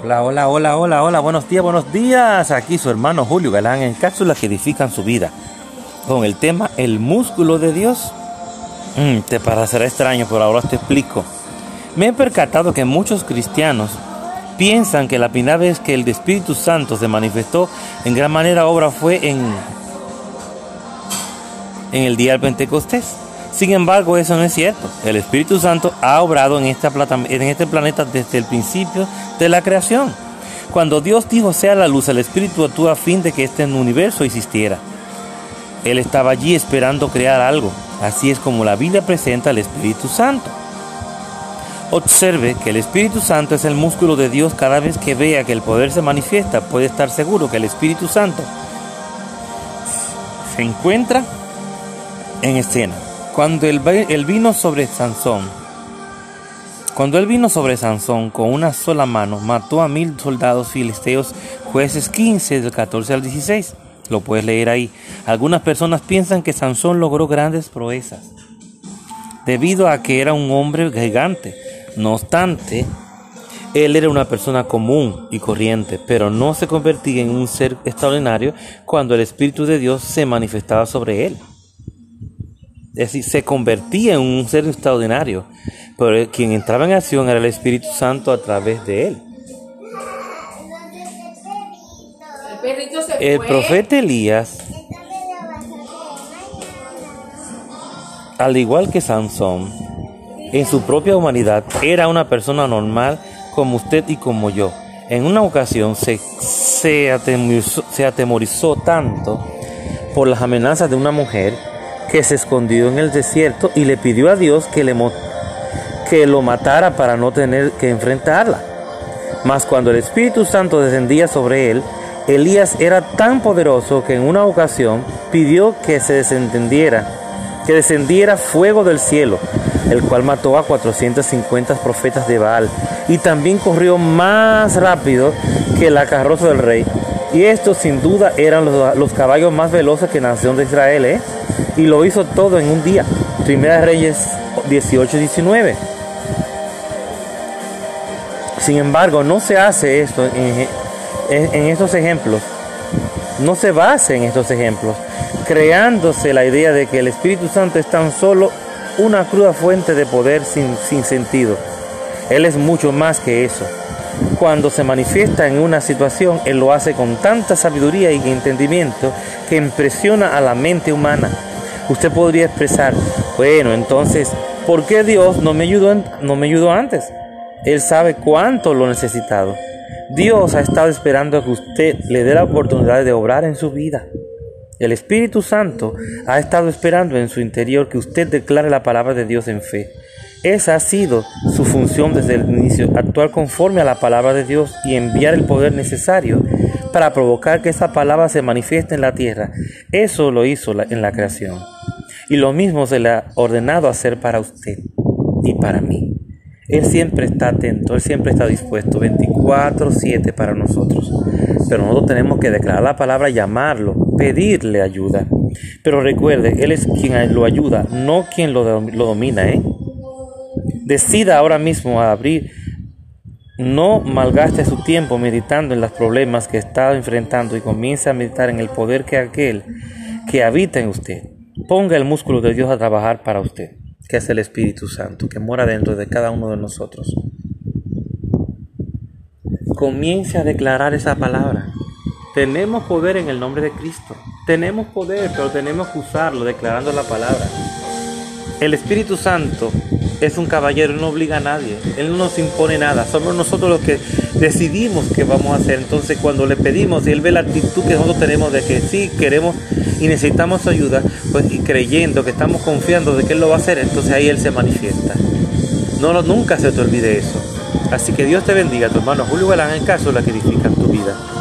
Hola, hola, hola, hola, hola, buenos días, buenos días. Aquí su hermano Julio Galán en cápsulas que edifican su vida. Con el tema El músculo de Dios. Mm, te parecerá extraño, pero ahora te explico. Me he percatado que muchos cristianos piensan que la primera vez que el Espíritu Santo se manifestó en gran manera obra fue en, en el día del Pentecostés. Sin embargo, eso no es cierto. El Espíritu Santo ha obrado en, este planeta desde el principio de la creación. Cuando Dios dijo sea la luz, el Espíritu actuó a fin de que este universo existiera. Él estaba allí esperando crear algo. Así es como la Biblia presenta al Espíritu Santo. Observe que el Espíritu Santo es el músculo de Dios. Cada vez que vea que el poder se manifiesta, puede estar seguro que el Espíritu Santo se encuentra en escena. Cuando él, vino sobre Sansón, cuando él vino sobre Sansón con una sola mano, mató a mil soldados filisteos, jueces 15 del 14 al 16. Lo puedes leer ahí. Algunas personas piensan que Sansón logró grandes proezas debido a que era un hombre gigante. No obstante, él era una persona común y corriente, pero no se convertía en un ser extraordinario cuando el Espíritu de Dios se manifestaba sobre él. Es decir, se convertía en un ser extraordinario, pero quien entraba en acción era el Espíritu Santo a través de él. El profeta Elías, al igual que Sansón, en su propia humanidad era una persona normal como usted y como yo. En una ocasión se, se, atemorizó, se atemorizó tanto por las amenazas de una mujer que se escondió en el desierto y le pidió a Dios que, le, que lo matara para no tener que enfrentarla. Mas cuando el Espíritu Santo descendía sobre él, Elías era tan poderoso que en una ocasión pidió que se desentendiera, que descendiera fuego del cielo, el cual mató a 450 profetas de Baal y también corrió más rápido que la carroza del rey. Y estos sin duda eran los, los caballos más veloces que nación de Israel, ¿eh? y lo hizo todo en un día. Primera Reyes 18-19. Sin embargo, no se hace esto en, en, estos ejemplos. No se basa en estos ejemplos, creándose la idea de que el Espíritu Santo es tan solo una cruda fuente de poder sin, sin sentido. Él es mucho más que eso. Cuando se manifiesta en una situación, Él lo hace con tanta sabiduría y entendimiento que impresiona a la mente humana usted podría expresar, bueno, entonces, ¿por qué Dios no me ayudó, no me ayudó antes? Él sabe cuánto lo necesitado. Dios ha estado esperando a que usted le dé la oportunidad de obrar en su vida. El Espíritu Santo ha estado esperando en su interior que usted declare la palabra de Dios en fe. Esa ha sido su función desde el inicio, actuar conforme a la palabra de Dios y enviar el poder necesario para provocar que esa palabra se manifieste en la tierra. Eso lo hizo en la creación. Y lo mismo se le ha ordenado hacer para usted y para mí. Él siempre está atento, Él siempre está dispuesto, 24/7 para nosotros. Pero nosotros tenemos que declarar la palabra, llamarlo, pedirle ayuda. Pero recuerde, Él es quien lo ayuda, no quien lo, lo domina. ¿eh? Decida ahora mismo a abrir, no malgaste su tiempo meditando en los problemas que está enfrentando y comience a meditar en el poder que aquel que habita en usted. Ponga el músculo de Dios a trabajar para usted, que es el Espíritu Santo, que mora dentro de cada uno de nosotros. Comience a declarar esa palabra. Tenemos poder en el nombre de Cristo. Tenemos poder, pero tenemos que usarlo declarando la palabra. El Espíritu Santo es un caballero, no obliga a nadie, Él no nos impone nada, somos nosotros los que decidimos qué vamos a hacer. Entonces cuando le pedimos y Él ve la actitud que nosotros tenemos de que sí queremos y necesitamos su ayuda, pues y creyendo que estamos confiando de que Él lo va a hacer, entonces ahí Él se manifiesta. No, nunca se te olvide eso. Así que Dios te bendiga, tu hermano Julio Galán, en caso la que edifica tu vida.